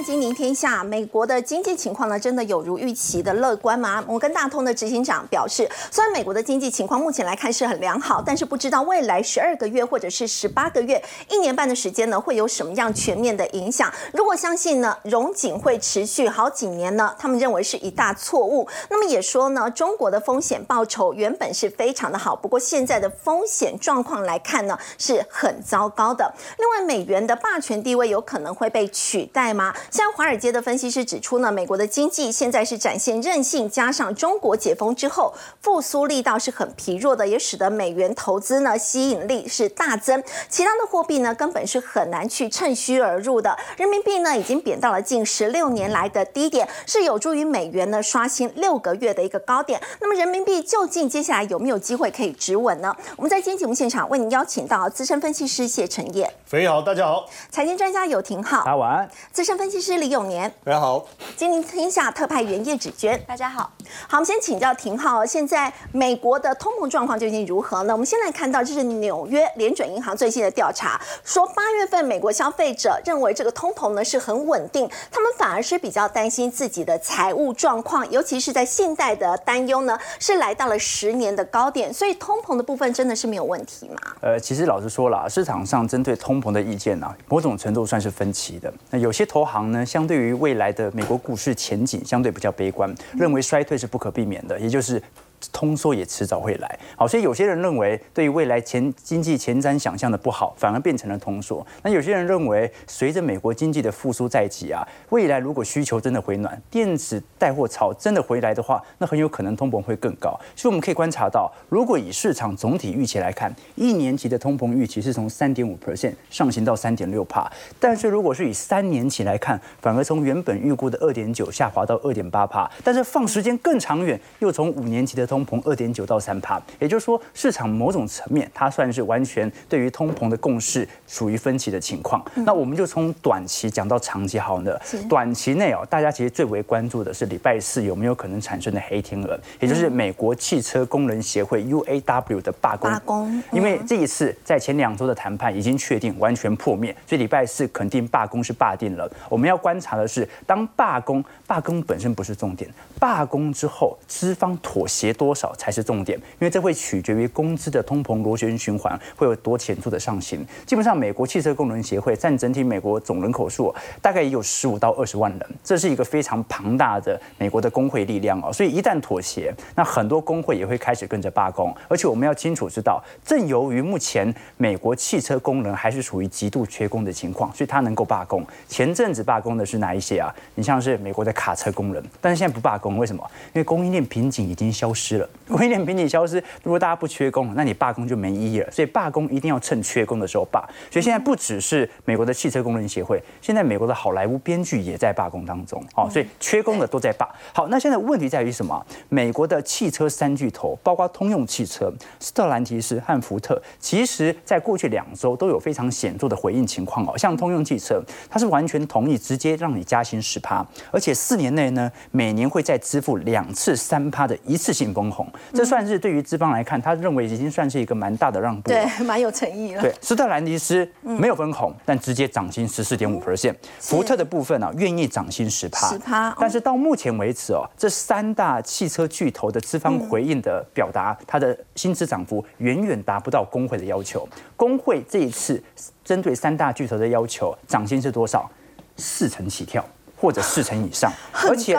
看金明天下，美国的经济情况呢，真的有如预期的乐观吗？摩根大通的执行长表示，虽然美国的经济情况目前来看是很良好，但是不知道未来十二个月或者是十八个月、一年半的时间呢，会有什么样全面的影响。如果相信呢，融景会持续好几年呢，他们认为是一大错误。那么也说呢，中国的风险报酬原本是非常的好，不过现在的风险状况来看呢，是很糟糕的。另外，美元的霸权地位有可能会被取代吗？像华尔街的分析师指出呢，美国的经济现在是展现韧性，加上中国解封之后复苏力道是很疲弱的，也使得美元投资呢吸引力是大增。其他的货币呢根本是很难去趁虚而入的。人民币呢已经贬到了近十六年来的低点，是有助于美元呢刷新六个月的一个高点。那么人民币究竟接下来有没有机会可以止稳呢？我们在今天节目现场为您邀请到资深分析师谢承业，肥好，大家好，财经专家有廷浩，大家晚安，资深分析师李永年，大家好，金陵天下特派员叶芷娟，大家好。好，我们先请教廷浩，现在美国的通膨状况究竟如何呢？我们先来看到，这是纽约联准银行最新的调查，说八月份美国消费者认为这个通膨呢是很稳定，他们反而是比较担心自己的财务状况，尤其是在信贷的担忧呢是来到了十年的高点，所以通膨的部分真的是没有问题吗？呃，其实老实说了，市场上针对通膨的意见呢，某种程度算是分歧的。那有些投行呢，相对于未来的美国股市前景，相对比较悲观，认为衰退是不可避免的，也就是通缩也迟早会来。好，所以有些人认为对于未来前经济前瞻想象的不好，反而变成了通缩。那有些人认为，随着美国经济的复苏在即啊，未来如果需求真的回暖，电子带货潮真的回来的话，那很有可能通膨会更高。所以我们可以观察到，如果以市场总体预期来看，一年期的通膨预期是从三点五 percent 上行到三点六帕，但是如果是以三年期来看，反而从原本预估的二点九下滑到二点八帕，但是放时间更长远，又从五年期的通膨二点九到三帕，也就是说，市场某种层面它算是完全对于通膨的共识属于分歧的情况。那我们就从短期讲到长期好呢。短期内哦，大家其实最为关注的是礼拜四有没有可能产生的黑天鹅，也就是美国汽车工人协会 UAW 的罢工。罢工，因为这一次在前两周的谈判已经确定完全破灭，所以礼拜四肯定罢工是罢定了。我们要观察的是，当罢工，罢工本身不是重点，罢工之后资方妥协多少才是重点，因为这会取决于工资的通膨螺旋循环会有多显著的上行。基本上，美国汽车工人协会占整体美国总人口数大概也有十五到二十万人，这是一个非常庞大的美国的工会力量哦。所以一旦妥协，那很多工会也会开始跟着罢工。而且我们要清楚知道，正由于目前美国汽车工人还是处于极度缺工的情况，所以他能够罢工。前阵子罢工的是哪一些啊？你像是美国的卡车工人，但是现在不罢工，为什么？因为供应链瓶颈已经消失了。供应链瓶颈消失，如果大家不缺工，那你罢工就没意义了。所以罢工一定要趁缺工的时候罢。所以现在不只是美国的汽车工人协会，现在美国的好莱坞编剧也在罢工当中。哦，所以缺工的都在罢。好，那现在问题在于什么？美国的汽车三巨头，包括通用汽车、斯特兰提斯和福特，其实在过去两周都有非常显著的回应情况哦。像通用汽车，它是完全同意直接让你加薪十趴，而且四年内呢，每年会再支付两次三趴的一次性分红。这算是对于资方来看，他认为已经算是一个蛮大的让步。对，蛮有诚意了。对，斯特兰迪斯没有分红，但直接涨薪十四点五 percent。福特的部分呢，愿意涨薪十趴。十趴。但是到目前为止哦，这三大汽车巨头的资方回应的表达，它的薪资涨幅远远达不到工会的要求。工会这一次针对三大巨头的要求，涨薪是多少？四成起跳。或者四成以上，而且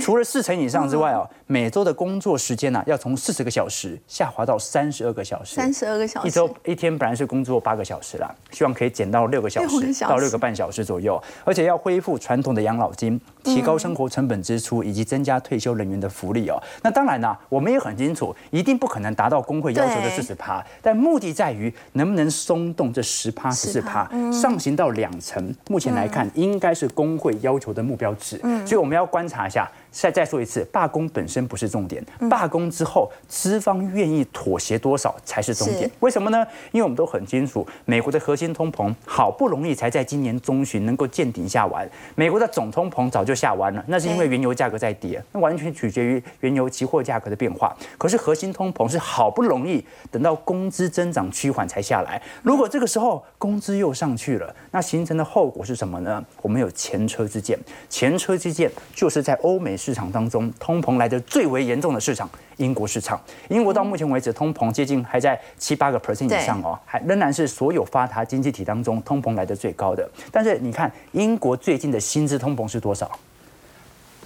除了四成以上之外哦，每周的工作时间呢，要从四十个小时下滑到三十二个小时。三十二个小时，一周一天本来是工作八个小时啦，希望可以减到六个小时到六个半小时左右，而且要恢复传统的养老金，提高生活成本支出，以及增加退休人员的福利哦。那当然呢，我们也很清楚，一定不可能达到工会要求的四十趴，但目的在于能不能松动这十趴十四趴，上行到两成。目前来看，应该是工会要求的。目标值，所以我们要观察一下再再说一次，罢工本身不是重点，罢工之后资方愿意妥协多少才是重点。为什么呢？因为我们都很清楚，美国的核心通膨好不容易才在今年中旬能够见顶下完，美国的总通膨早就下完了，那是因为原油价格在跌，那完全取决于原油期货价格的变化。可是核心通膨是好不容易等到工资增长趋缓才下来，如果这个时候工资又上去了，那形成的后果是什么呢？我们有前车之鉴，前车之鉴就是在欧美市场当中通膨来的最为严重的市场。英国市场，英国到目前为止通膨接近还在七八个 percent 以上哦，还仍然是所有发达经济体当中通膨来的最高的。但是你看，英国最近的薪资通膨是多少？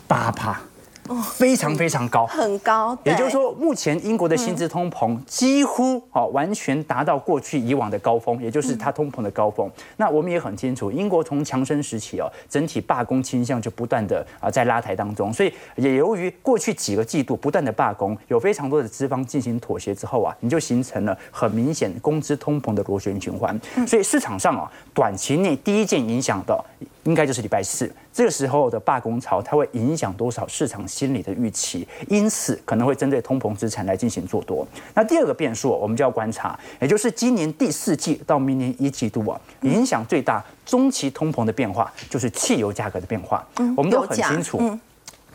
八趴，非常非常高。很高，也就是说，目前英国的薪资通膨几乎哦完全达到过去以往的高峰，也就是它通膨的高峰。那我们也很清楚，英国从强生时期哦，整体罢工倾向就不断的啊在拉抬当中，所以也由于过去几个季度不断的罢工，有非常多的资方进行妥协之后啊，你就形成了很明显工资通膨的螺旋循环。所以市场上啊，短期内第一件影响的应该就是礼拜四。这个时候的罢工潮，它会影响多少市场心理的预期，因此可能会针对通膨资产来进行做多。那第二个变数，我们就要观察，也就是今年第四季到明年一季度啊，影响最大中期通膨的变化，就是汽油价格的变化。我们都很清楚，嗯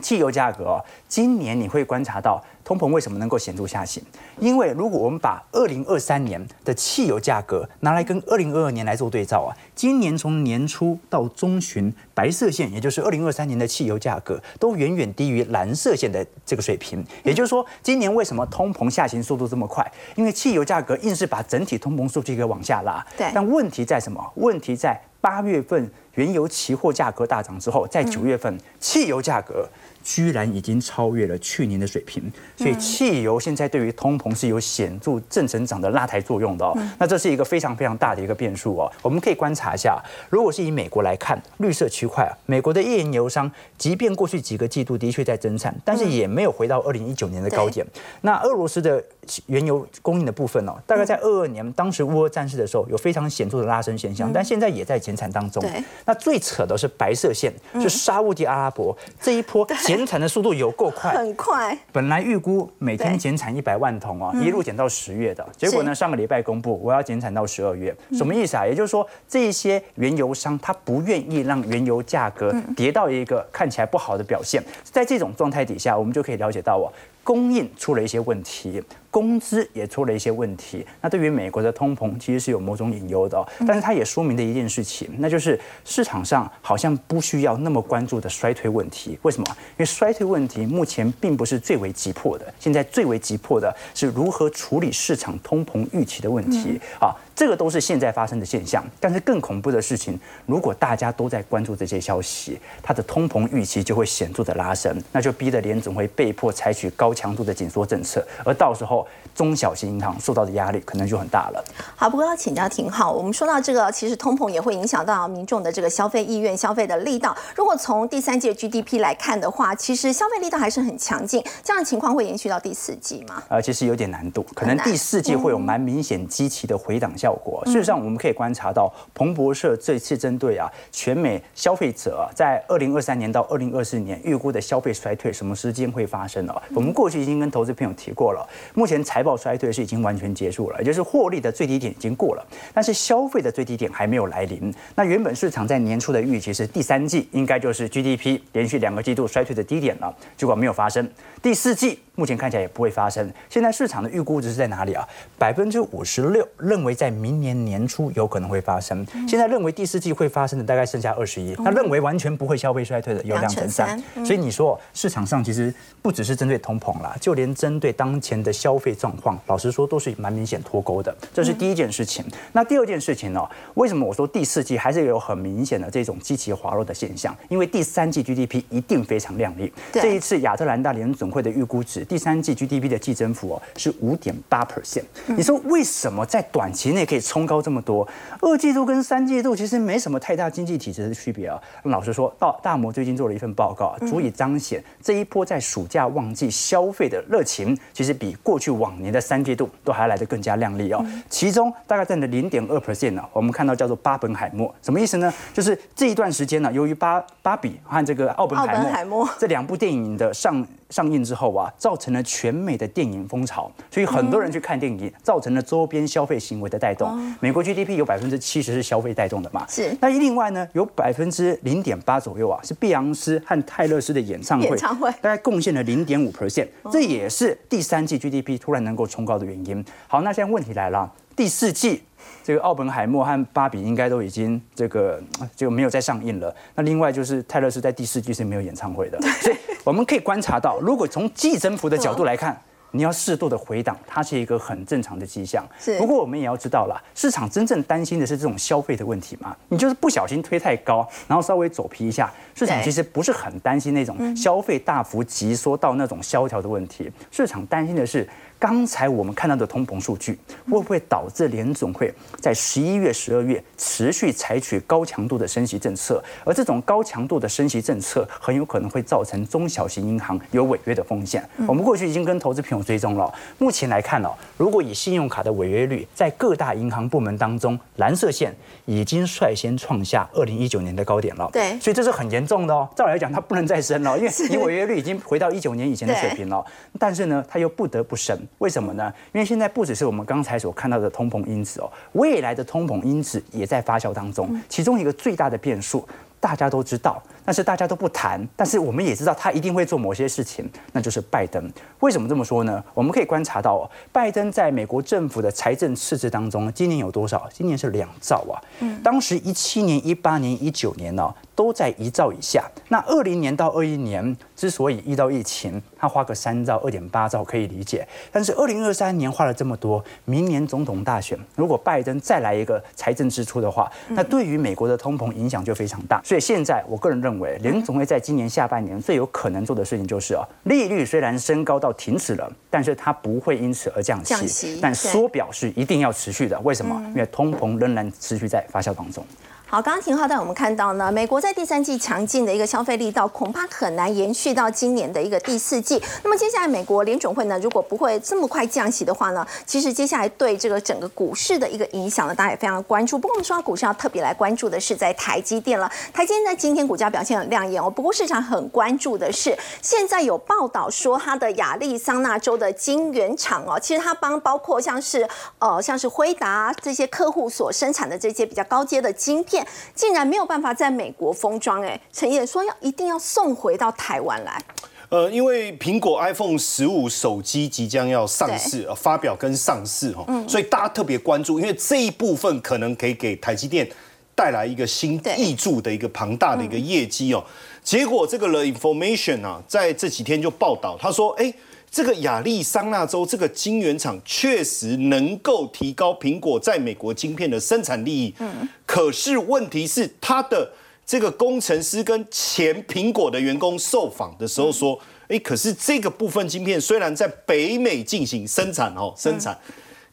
汽油价格哦，今年你会观察到通膨为什么能够显著下行？因为如果我们把二零二三年的汽油价格拿来跟二零二二年来做对照啊，今年从年初到中旬，白色线也就是二零二三年的汽油价格都远远低于蓝色线的这个水平。也就是说，今年为什么通膨下行速度这么快？因为汽油价格硬是把整体通膨数据给往下拉。对但问题在什么？问题在八月份原油期货价格大涨之后，在九月份汽油价格。居然已经超越了去年的水平，所以汽油现在对于通膨是有显著正成长的拉抬作用的哦。那这是一个非常非常大的一个变数哦。我们可以观察一下，如果是以美国来看，绿色区块啊，美国的页岩油商，即便过去几个季度的确在增产，但是也没有回到二零一九年的高点。那俄罗斯的原油供应的部分哦，大概在二二年当时乌俄战事的时候有非常显著的拉升现象，但现在也在减产当中。对。那最扯的是白色线，是沙烏地阿拉伯这一波减产的速度有够快，很快，本来预估每天减产一百万桶哦，一路减到十月的，结果呢，上个礼拜公布我要减产到十二月，什么意思啊？也就是说，这一些原油商他不愿意让原油价格跌到一个看起来不好的表现，在这种状态底下，我们就可以了解到哦。供应出了一些问题，工资也出了一些问题。那对于美国的通膨，其实是有某种隐忧的、哦。但是它也说明了一件事情，那就是市场上好像不需要那么关注的衰退问题。为什么？因为衰退问题目前并不是最为急迫的，现在最为急迫的是如何处理市场通膨预期的问题啊。这个都是现在发生的现象，但是更恐怖的事情，如果大家都在关注这些消息，它的通膨预期就会显著的拉升，那就逼得联总会被迫采取高强度的紧缩政策，而到时候中小型银行受到的压力可能就很大了。好，不过要请教廷浩，我们说到这个，其实通膨也会影响到民众的这个消费意愿、消费的力道。如果从第三季 GDP 来看的话，其实消费力道还是很强劲，这样的情况会延续到第四季吗？呃，其实有点难度，可能第四季会有蛮明显积极的回档效果。事实上，我们可以观察到，彭博社这次针对啊全美消费者啊在二零二三年到二零二四年预估的消费衰退，什么时间会发生呢？我们过去已经跟投资朋友提过了，目前财报衰退是已经完全结束了，也就是获利的最低点已经过了，但是消费的最低点还没有来临。那原本市场在年初的预期是第三季应该就是 GDP 连续两个季度衰退的低点了，结果没有发生。第四季目前看起来也不会发生。现在市场的预估值是在哪里啊？百分之五十六认为在明年年初有可能会发生，现在认为第四季会发生的大概剩下二十一，那认为完全不会消费衰退的有两成三两成。三所以你说市场上其实不只是针对通膨啦，就连针对当前的消费状况，老实说都是蛮明显脱钩的。这是第一件事情。那第二件事情呢？为什么我说第四季还是有很明显的这种积极滑落的现象？因为第三季 GDP 一定非常亮丽。这一次亚特兰大联总会的预估值第三季 GDP 的季增幅哦是五点八 percent。你说为什么在短期内可以冲高这么多？二季度跟三季度其实没什么太大经济体制的区别啊。老实说，到大摩最近做了一份报告，足以彰显这一波在暑假旺季消费的热情，其实比过去往年的三季度都还来得更加亮丽哦。其中大概占了零点二 percent 呢，我们看到叫做巴本海默，什么意思呢？就是这一段时间呢，由于巴芭比和这个奥本海默这两部电影的上。上映之后啊，造成了全美的电影风潮，所以很多人去看电影，造成了周边消费行为的带动。美国 GDP 有百分之七十是消费带动的嘛？是。那另外呢，有百分之零点八左右啊，是碧昂斯和泰勒斯的演唱会，演唱会大概贡献了零点五 percent，这也是第三季 GDP 突然能够冲高的原因。好，那现在问题来了，第四季。这个奥本海默和芭比应该都已经这个就没有再上映了。那另外就是泰勒斯在第四季是没有演唱会的，所以我们可以观察到，如果从季增幅的角度来看，你要适度的回档，它是一个很正常的迹象。是。不过我们也要知道了，市场真正担心的是这种消费的问题嘛？你就是不小心推太高，然后稍微走皮一下，市场其实不是很担心那种消费大幅急缩到那种萧条的问题。市场担心的是。刚才我们看到的通膨数据，会不会导致联总会在十一月、十二月持续采取高强度的升息政策？而这种高强度的升息政策，很有可能会造成中小型银行有违约的风险。我们过去已经跟投资朋友追踪了，目前来看哦，如果以信用卡的违约率，在各大银行部门当中，蓝色线已经率先创下二零一九年的高点了。对，所以这是很严重的哦。照理来讲，它不能再升了，因为你 违约率已经回到一九年以前的水平了。但是呢，它又不得不升。为什么呢？因为现在不只是我们刚才所看到的通膨因子哦，未来的通膨因子也在发酵当中。其中一个最大的变数，大家都知道。但是大家都不谈，但是我们也知道他一定会做某些事情，那就是拜登。为什么这么说呢？我们可以观察到哦，拜登在美国政府的财政赤字当中，今年有多少？今年是两兆啊。嗯。当时一七年、一八年、一九年呢，都在一兆以下。那二零年到二一年，之所以遇到疫情，他花个三兆、二点八兆可以理解。但是二零二三年花了这么多，明年总统大选，如果拜登再来一个财政支出的话，那对于美国的通膨影响就非常大。所以现在我个人认为。联总会在今年下半年最有可能做的事情就是啊，利率虽然升高到停止了，但是它不会因此而降息，但缩表是一定要持续的。为什么？因为通膨仍然持续在发酵当中。好，刚刚廷浩带我们看到呢，美国在第三季强劲的一个消费力道，恐怕很难延续到今年的一个第四季。那么接下来美国联准会呢，如果不会这么快降息的话呢，其实接下来对这个整个股市的一个影响呢，大家也非常关注。不过我们说到股市要特别来关注的是在台积电了。台积电在今天股价表现很亮眼哦。不过市场很关注的是，现在有报道说它的亚利桑那州的晶圆厂哦，其实它帮包括像是呃像是辉达这些客户所生产的这些比较高阶的晶片。竟然没有办法在美国封装，哎，陈燕说要一定要送回到台湾来。呃，因为苹果 iPhone 十五手机即将要上市，呃，发表跟上市哈，所以大家特别关注，因为这一部分可能可以给台积电带来一个新挹注的一个庞大的一个业绩哦。结果这个 The Information 啊，在这几天就报道，他说，哎。这个亚利桑那州这个晶圆厂确实能够提高苹果在美国晶片的生产利益，嗯，可是问题是他的这个工程师跟前苹果的员工受访的时候说，哎，可是这个部分晶片虽然在北美进行生产哦，生产，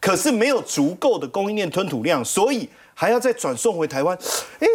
可是没有足够的供应链吞吐量，所以还要再转送回台湾。哎，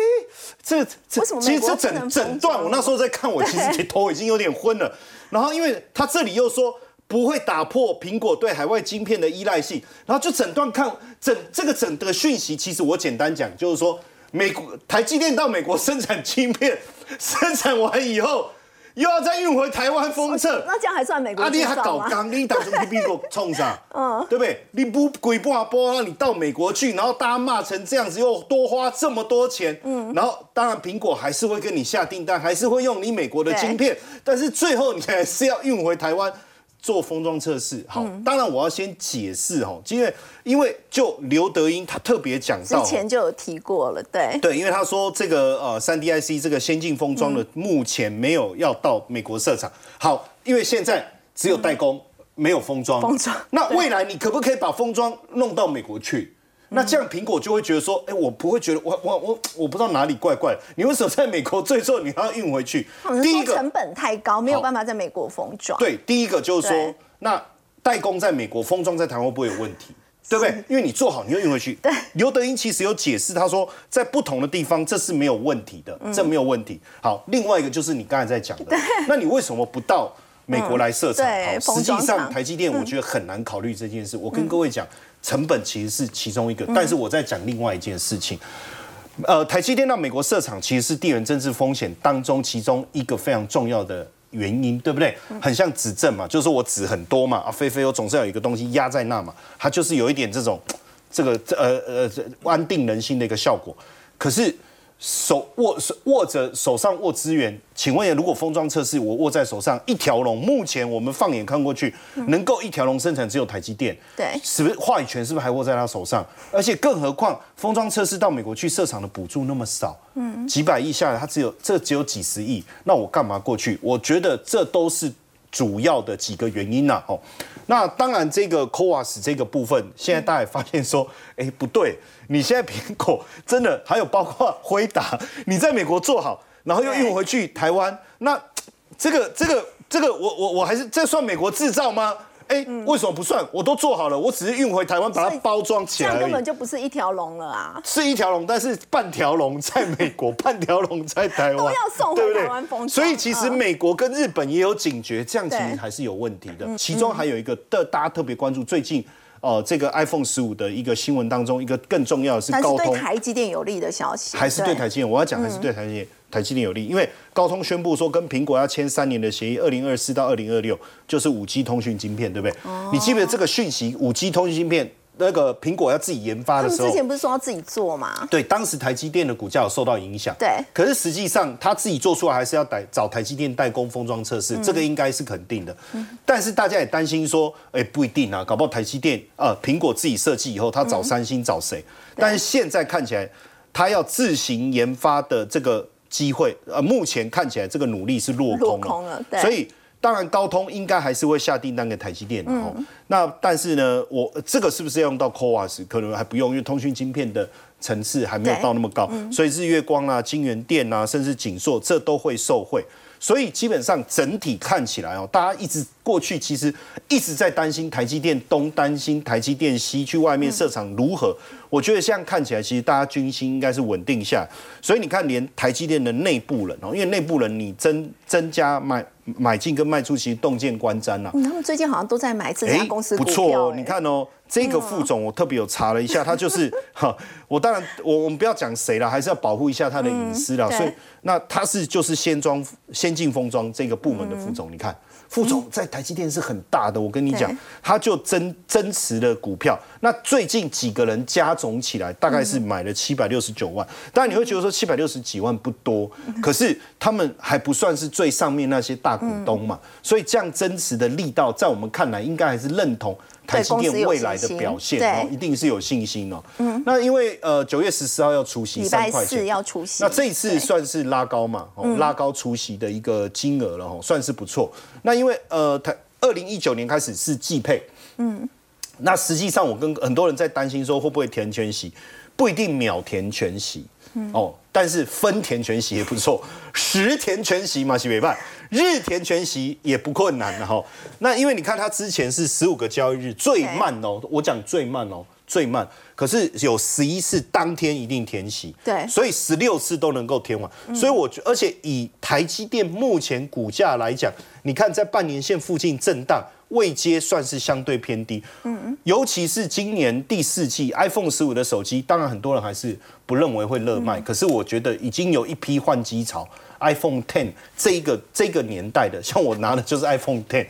这这其实这整整段我那时候在看，我其实头已经有点昏了。然后因为他这里又说。不会打破苹果对海外晶片的依赖性，然后就整段看整这个整的讯息，其实我简单讲就是说，美国台积电到美国生产晶片，生产完以后又要再运回台湾封测，那这样还算美国？阿弟还搞钢，你打什么苹果冲上？嗯，对不对？你不鬼不啊波，让你到美国去，然后大家骂成这样子，又多花这么多钱，嗯，然后当然苹果还是会跟你下订单，还是会用你美国的晶片，但是最后你还是要运回台湾。做封装测试，好，当然我要先解释哈，因为因为就刘德英他特别讲到，之前就有提过了，对。对，因为他说这个呃三 D IC 这个先进封装的目前没有要到美国设厂，好，因为现在只有代工没有封装，封装，那未来你可不可以把封装弄到美国去？那这样苹果就会觉得说，哎，我不会觉得我我我我不知道哪里怪怪，你为什么在美国最后你要运回去？第一个成本太高，没有办法在美国封装。对，第一个就是说，那代工在美国封装在台湾会不会有问题？对不对？因为你做好，你又运回去。对，刘德英其实有解释，他说在不同的地方这是没有问题的，这没有问题。好，另外一个就是你刚才在讲的，那你为什么不到美国来设厂？好，实际上台积电我觉得很难考虑这件事。我跟各位讲，成本其实是其中一个，但是我在讲另外一件事情。呃，台积电到美国设厂其实是地缘政治风险当中其中一个非常重要的。原因对不对？很像指证嘛，就是我纸很多嘛，啊，飞飞我总是要有一个东西压在那嘛，它就是有一点这种，这个呃呃安定人心的一个效果。可是。手握握着手上握资源，请问如果封装测试我握在手上一条龙，目前我们放眼看过去，能够一条龙生产只有台积电，对，是不是话语权是不是还握在他手上？而且更何况封装测试到美国去设厂的补助那么少，嗯，几百亿下来，他只有这只有几十亿，那我干嘛过去？我觉得这都是主要的几个原因呐，哦。那当然，这个 CoWAS 这个部分，现在大家也发现说，哎，不对，你现在苹果真的还有包括辉达，你在美国做好，然后又运回去台湾，那这个这个这个，我我我还是这算美国制造吗？哎，为什么不算？我都做好了，我只是运回台湾把它包装起来这样根本就不是一条龙了啊！是一条龙，但是半条龙在美国，半条龙在台湾，都要送回台湾封所以其实美国跟日本也有警觉，这样其实还是有问题的。其中还有一个的，大家特别关注最近。哦，这个 iPhone 十五的一个新闻当中，一个更重要的是高通，对台积电有利的消息，还是对台积电？我要讲还是对台积电，台积电有利，因为高通宣布说跟苹果要签三年的协议，二零二四到二零二六就是五 G 通讯晶片，对不对？哦你记不记得这个讯息？五 G 通讯晶片。那个苹果要自己研发的时候，之前不是说要自己做吗？对，当时台积电的股价有受到影响。对，可是实际上他自己做出来还是要代找台积电代工封装测试，这个应该是肯定的。但是大家也担心说，哎，不一定啊，搞不好台积电呃苹果自己设计以后，他找三星找谁？但是现在看起来，他要自行研发的这个机会，呃，目前看起来这个努力是落空了。所以。当然，高通应该还是会下订单给台积电的哦。那但是呢，我这个是不是要用到 CoWAS？可能还不用，因为通讯晶片的层次还没有到那么高。所以日月光啊、金源电啊，甚至景硕，这都会受惠。所以基本上整体看起来哦，大家一直过去其实一直在担心台积电东，担心台积电西，去外面设厂如何？我觉得现在看起来，其实大家军心应该是稳定下。所以你看，连台积电的内部人哦，因为内部人你增增加买买进跟卖出，其实洞见观瞻呐。他们最近好像都在买这家公司不错哦。你看哦，这个副总我特别有查了一下，他就是哈，我当然我我们不要讲谁了，还是要保护一下他的隐私了。所以那他是就是先装先进封装这个部门的副总，你看。副总在台积电是很大的，我跟你讲，他就增增持的股票。那最近几个人加总起来，大概是买了七百六十九万。当然你会觉得说七百六十几万不多，可是他们还不算是最上面那些大股东嘛，所以这样增持的力道，在我们看来应该还是认同。台积电未来的表现哦，一定是有信心哦。嗯，那因为呃九月十四号要除息三块钱，要除息，那这一次算是拉高嘛，哦拉高除息的一个金额了哈，算是不错。那因为呃台二零一九年开始是季配，嗯，那实际上我跟很多人在担心说会不会填全席，不一定秒填全息。哦，但是分填全席也不错，十填全席嘛，西北派日田全息也不困难的哈。那因为你看它之前是十五个交易日最慢哦，我讲最慢哦，最慢，可是有十一次当天一定填息，对，所以十六次都能够填完。所以我觉，而且以台积电目前股价来讲，你看在半年线附近震荡。未接算是相对偏低，嗯，尤其是今年第四季 iPhone 十五的手机，当然很多人还是不认为会热卖，可是我觉得已经有一批换机潮，iPhone Ten 这一个这个年代的，像我拿的就是 iPhone Ten，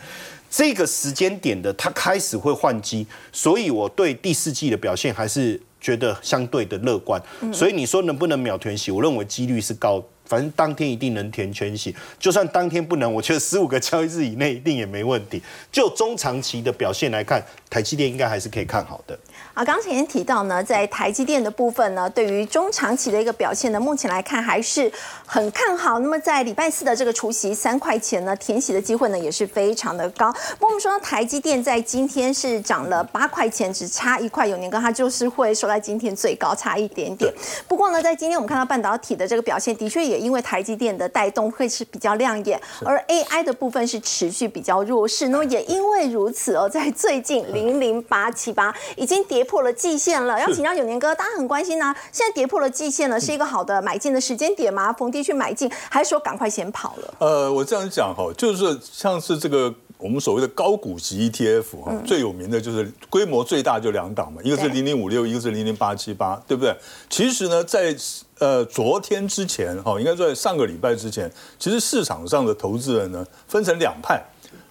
这个时间点的，它开始会换机，所以我对第四季的表现还是觉得相对的乐观，所以你说能不能秒填息，我认为几率是高。反正当天一定能填全息。就算当天不能，我觉得十五个交易日以内一定也没问题。就中长期的表现来看，台积电应该还是可以看好的。啊，刚才也提到呢，在台积电的部分呢，对于中长期的一个表现呢，目前来看还是很看好。那么在礼拜四的这个除夕三块钱呢，填息的机会呢也是非常的高。不过我们说台积电在今天是涨了八块钱，只差一块，有年哥它就是会收在今天最高，差一点点。不过呢，在今天我们看到半导体的这个表现，的确也因为台积电的带动会是比较亮眼，而 AI 的部分是持续比较弱势。那么也因为如此哦，在最近零零八七八已经跌。跌破了季线了，要请教九年哥，大家很关心呢。现在跌破了季线了，是一个好的买进的时间点吗？逢低去买进，还是说赶快先跑了？呃，我这样讲哈，就是像是这个我们所谓的高股息 ETF 哈，最有名的就是规模最大就两档嘛，一个是零零五六，一个是零零八七八，对不对？其实呢，在呃昨天之前哈，应该在上个礼拜之前，其实市场上的投资人呢分成两派，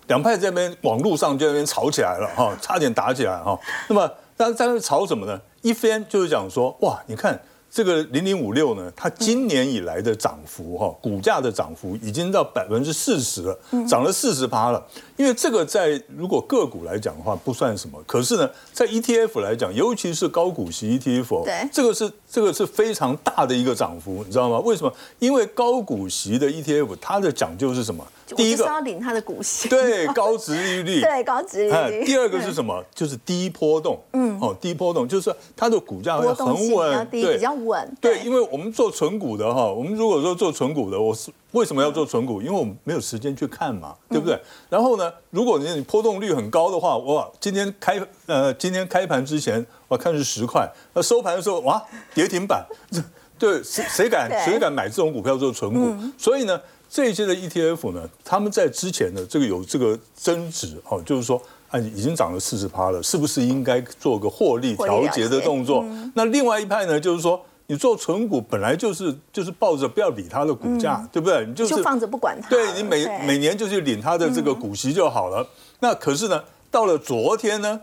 两派这边网络上就那边吵起来了哈，差点打起来哈。那么但在那吵什么呢？一边就是讲说，哇，你看这个零零五六呢，它今年以来的涨幅哈，股价的涨幅已经到百分之四十了，涨了四十趴了。因为这个在如果个股来讲的话不算什么，可是呢，在 ETF 来讲，尤其是高股息 ETF，对，这个是这个是非常大的一个涨幅，你知道吗？为什么？因为高股息的 ETF 它的讲究是什么？第一个要领它的股息，对，高值利率，对，高值利率。第二个是什么？就是低波动，嗯，哦，低波动就是它的股价会很稳，对，比较稳。对，因为我们做纯股的哈，我们如果说做纯股的，我是为什么要做纯股？因为我们没有时间去看嘛，对不对？然后呢，如果你你波动率很高的话，哇，今天开呃今天开盘之前我看是十块，那收盘的时候哇跌停板，对，谁谁敢谁敢买这种股票做纯股？所以呢。这一些的 ETF 呢，他们在之前呢这个有这个增值哦，就是说啊，已经涨了四十趴了，是不是应该做个获利调节的动作？那另外一派呢，就是说你做存股本来就是就是抱着不要理它的股价，对不对？你就是放着不管它，对你每每年就去领它的这个股息就好了。那可是呢，到了昨天呢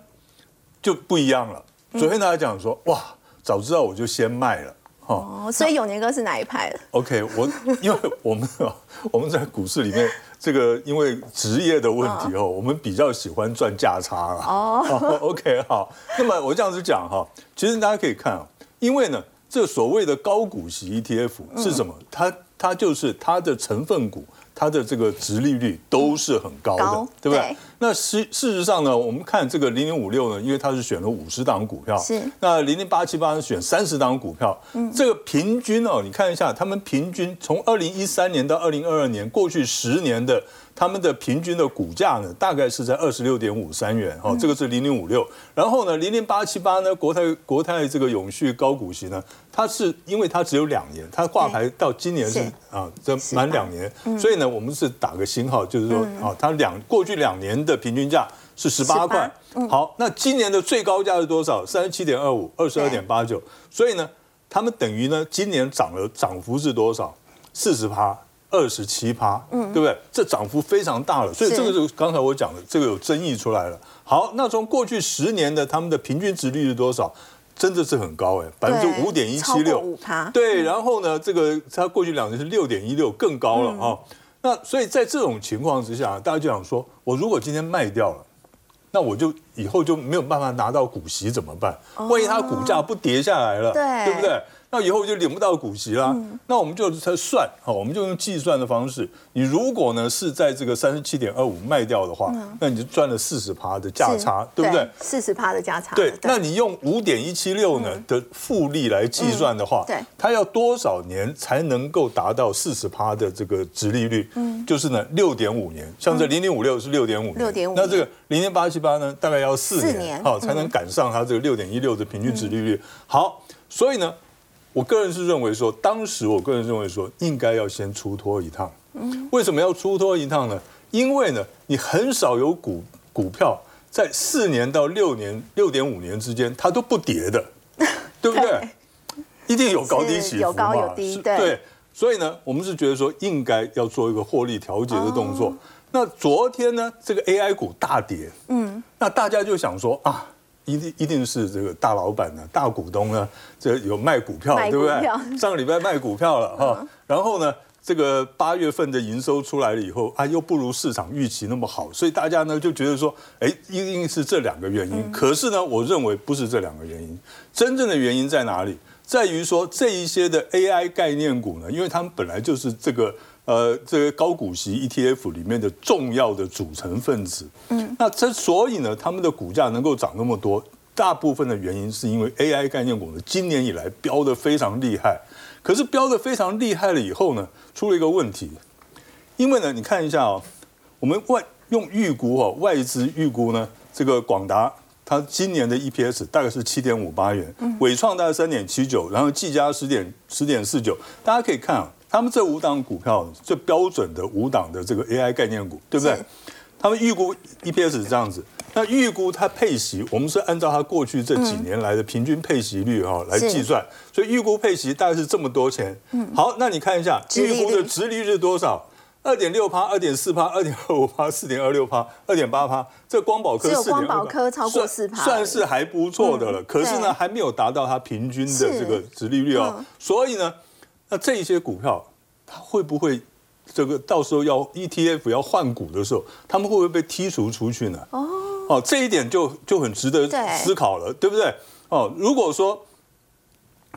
就不一样了。昨天大家讲说，哇，早知道我就先卖了。哦，所以永年哥是哪一派的？OK，我因为我们我们在股市里面，这个因为职业的问题哦，我们比较喜欢赚价差了。哦，OK，好，那么我这样子讲哈，其实大家可以看啊，因为呢，这所谓的高股息 ETF 是什么？它它就是它的成分股。它的这个值利率都是很高的，对不对？那事事实上呢，我们看这个零零五六呢，因为它是选了五十档股票，是那零零八七八是选三十档股票，嗯，这个平均哦，你看一下，他们平均从二零一三年到二零二二年过去十年的。他们的平均的股价呢，大概是在二十六点五三元，哦，这个是零零五六。然后呢，零零八七八呢，国泰国泰这个永续高股息呢，它是因为它只有两年，它挂牌到今年是啊，这满两年，所以呢，我们是打个星号，就是说啊，它两过去两年的平均价是十八块。好，那今年的最高价是多少？三十七点二五，二十二点八九。所以呢，他们等于呢，今年涨了涨幅是多少？四十趴。二十七趴，嗯，对不对？这涨幅非常大了，所以这个是刚才我讲的，这个有争议出来了。好，那从过去十年的他们的平均值率是多少？真的是很高哎，百分之五点一七六，对。然后呢，这个它过去两年是六点一六，更高了啊。那所以在这种情况之下，大家就想说，我如果今天卖掉了，那我就以后就没有办法拿到股息怎么办？万一它股价不跌下来了，对不对？那以后就领不到股息啦。那我们就在算，好，我们就用计算的方式。你如果呢是在这个三十七点二五卖掉的话，那你就赚了四十趴的价差，对不对？四十趴的价差。对，那你用五点一七六呢的复利来计算的话，对，它要多少年才能够达到四十趴的这个值利率？嗯，就是呢六点五年。像这零零五六是六点五，六点五。那这个零零八七八呢，大概要四年，好才能赶上它这个六点一六的平均值利率。好，所以呢。我个人是认为说，当时我个人认为说，应该要先出脱一趟。嗯，为什么要出脱一趟呢？因为呢，你很少有股股票在四年到六年、六点五年之间，它都不跌的，对不对？一定有高低起伏有高有低，对。所以呢，我们是觉得说，应该要做一个获利调节的动作。那昨天呢，这个 AI 股大跌，嗯，那大家就想说啊。一定一定是这个大老板呢，大股东呢，这有卖股票，对不对？上个礼拜卖股票了哈，然后呢，这个八月份的营收出来了以后啊，又不如市场预期那么好，所以大家呢就觉得说，哎，一定是这两个原因。可是呢，我认为不是这两个原因，真正的原因在哪里？在于说这一些的 AI 概念股呢，因为他们本来就是这个呃这个高股息 ETF 里面的重要的组成分子。嗯，那之所以呢，他们的股价能够涨那么多，大部分的原因是因为 AI 概念股呢，今年以来飙得非常厉害。可是飙得非常厉害了以后呢，出了一个问题，因为呢，你看一下哦，我们外用预估哦，外资预估呢，这个广达。它今年的 EPS 大概是七点五八元，伟创大概三点七九，然后技嘉十点十点四九。大家可以看啊，他们这五档股票最标准的五档的这个 AI 概念股，对不对？他们预估 EPS 是这样子，那预估它配息，我们是按照它过去这几年来的平均配息率哈来计算，所以预估配息大概是这么多钱。好，那你看一下预估的值利率多少？二点六趴，二点四趴，二点二五趴，四点二六趴，二点八趴。这光宝科四点光宝科超过四趴，算是还不错的了。可是呢，还没有达到它平均的这个值利率哦。所以呢，那这些股票它会不会这个到时候要 ETF 要换股的时候，他们会不会被剔除出去呢？哦哦，这一点就就很值得思考了，对不对？哦，如果说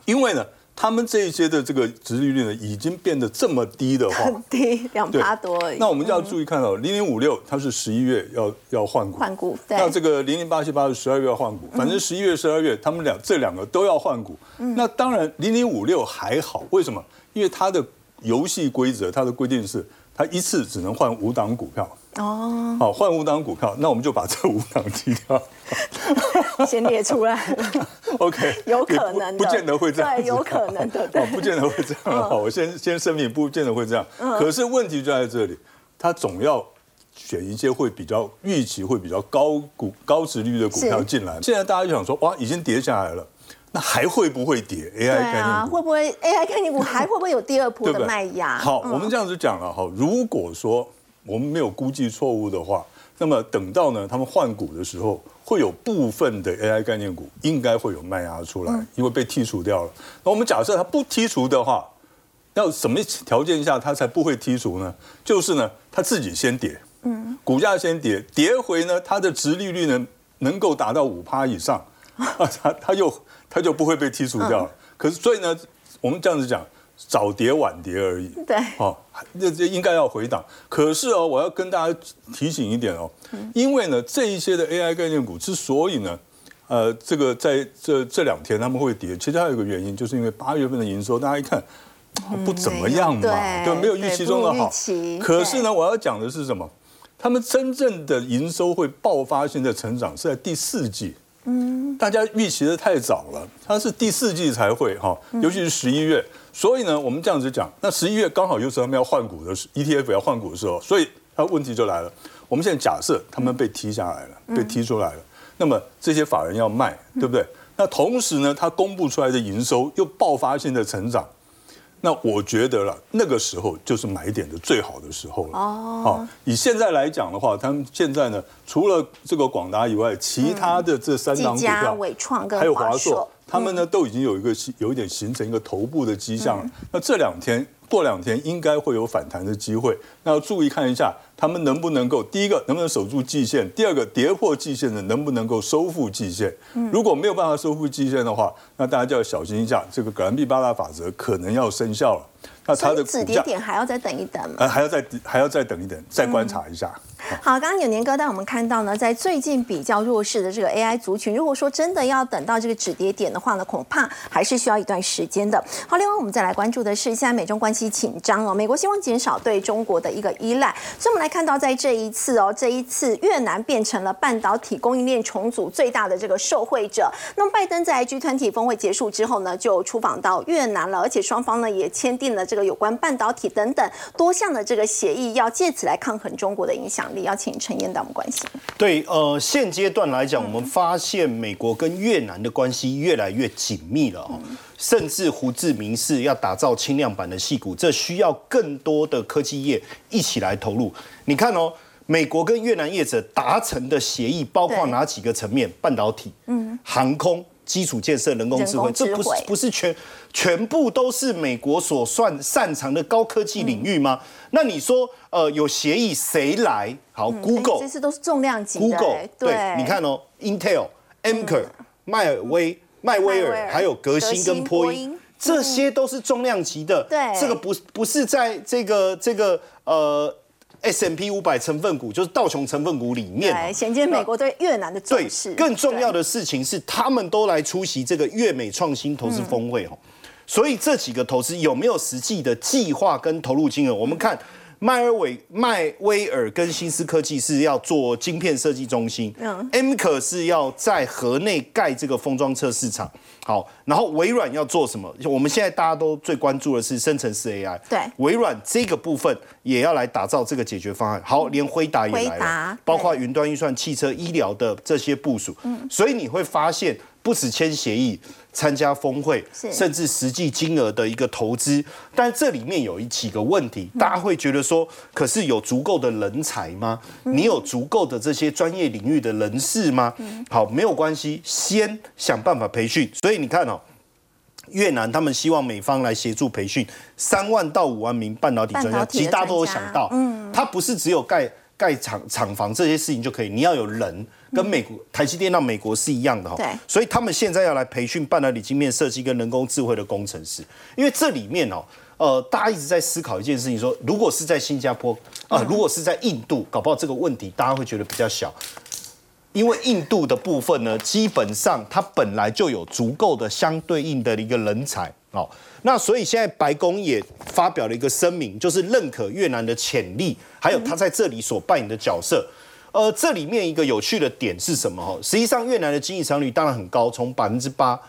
因为呢。他们这一些的这个殖利率呢，已经变得这么低的话，很低，两趴多而已。那我们就要注意看到，零零五六它是十一月要要换股，换股。那这个零零八七八是十二月要换股，反正十一月、十二月，他们两这两个都要换股。那当然零零五六还好，为什么？因为它的游戏规则，它的规定是，它一次只能换五档股票。哦，好，换五档股票，那我们就把这五档踢掉，先列出来。OK，有可能不见得会这样，对，有可能的，对，不见得会这样。好，我先先声明，不见得会这样。可是问题就在这里，他总要选一些会比较预期会比较高股高值率的股票进来。现在大家就想说，哇，已经跌下来了，那还会不会跌？AI 概念股会不会 AI 概念股还会不会有第二波的卖压？好，我们这样子讲了哈，如果说。我们没有估计错误的话，那么等到呢他们换股的时候，会有部分的 AI 概念股应该会有卖压出来，因为被剔除掉了。那我们假设它不剔除的话，要什么条件下它才不会剔除呢？就是呢它自己先跌，嗯，股价先跌，跌回呢它的值利率呢能够达到五趴以上，啊，它它又它就不会被剔除掉了。可是所以呢，我们这样子讲。早跌晚跌而已，对，哦，那这应该要回档。可是哦，我要跟大家提醒一点哦，因为呢，这一些的 AI 概念股之所以呢，呃，这个在这这两天他们会跌，其实还有一个原因，就是因为八月份的营收，大家一看不怎么样嘛，对，没有预期中的好。可是呢，我要讲的是什么？他们真正的营收会爆发性的成长是在第四季。嗯，大家预期的太早了，它是第四季才会哈，尤其是十一月。所以呢，我们这样子讲，那十一月刚好又是他们要换股的 ETF 要换股的时候，所以它问题就来了。我们现在假设他们被踢下来了，被踢出来了，那么这些法人要卖，对不对？那同时呢，它公布出来的营收又爆发性的成长。那我觉得了，那个时候就是买点的最好的时候了。哦，好，以现在来讲的话，他们现在呢，除了这个广达以外，其他的这三档股票，伟创跟还有华硕，他们呢都已经有一个有一点形成一个头部的迹象了。那这两天。过两天应该会有反弹的机会，那要注意看一下他们能不能够，第一个能不能守住季线，第二个跌破季线的能不能够收复季线。如果没有办法收复季线的话，那大家就要小心一下，这个格兰币八大法则可能要生效了。那它的止跌点还要再等一等吗？呃，还要再还要再等一等，再观察一下。好，刚刚有年哥带我们看到呢，在最近比较弱势的这个 AI 族群，如果说真的要等到这个止跌点的话呢，恐怕还是需要一段时间的。好，另外我们再来关注的是，现在美中关系紧张哦，美国希望减少对中国的一个依赖，所以我们来看到在这一次哦，这一次越南变成了半导体供应链重组最大的这个受惠者。那么拜登在 G20 峰会结束之后呢，就出访到越南了，而且双方呢也签订了这个有关半导体等等多项的这个协议，要借此来抗衡中国的影响力。要请陈彦导，我们关心。对，呃，现阶段来讲，我们发现美国跟越南的关系越来越紧密了哦，甚至胡志明市要打造轻量版的细谷，这需要更多的科技业一起来投入。你看哦，美国跟越南业者达成的协议包括哪几个层面？半导体、嗯，航空、基础建设、人工智慧，这不是不是全全部都是美国所算擅长的高科技领域吗？那你说，呃，有协议谁来？好，Google。哎这次都是重量级的对，你看哦，Intel、Amker、迈尔威、迈威尔尔，还有革新跟波音，这些都是重量级的。对。这个不不是在这个这个呃 S M P 五百成分股，就是道琼成分股里面哦。对，显见美国对越南的重对视。，更重要的的事情是，他们都来出席这个越美创新投资峰会哦。所以这几个投资有没有实际的计划跟投入金额？我们看迈尔伟、迈威尔跟新思科技是要做晶片设计中心，嗯 m 可是要在河内盖这个封装车市场。好，然后微软要做什么？我们现在大家都最关注的是生成式 AI，对微软这个部分也要来打造这个解决方案。好，连辉达也来了，包括对云端运算、汽车、医疗的这些部署。嗯所以你会发现，不止签协议、参加峰会，甚至实际金额的一个投资，但这里面有一几个问题，嗯大家会觉得说，可是有足够的人才吗？嗯你有足够的这些专业领域的人士吗？嗯好，没有关系，先想办法培训。所以你看哦。越南他们希望美方来协助培训三万到五万名半导体专家，其实大家都有想到，嗯，它不是只有盖盖厂厂房这些事情就可以，你要有人，跟美国台积电到美国是一样的哈，对所以他们现在要来培训半导体晶片设计跟人工智慧的工程师，因为这里面哦。呃，大家一直在思考一件事情说如果是在新加坡啊、如果是在印度，搞不好这个问题大家会觉得比较小。因为印度的部分呢，基本上它本来就有足够的相对应的一个人才哦。那所以现在白宫也发表了一个声明，就是认可越南的潜力，还有他在这里所扮演的角色。呃，这里面一个有趣的点是什么？哦，实际上越南的经济成率当然很高，从百分之八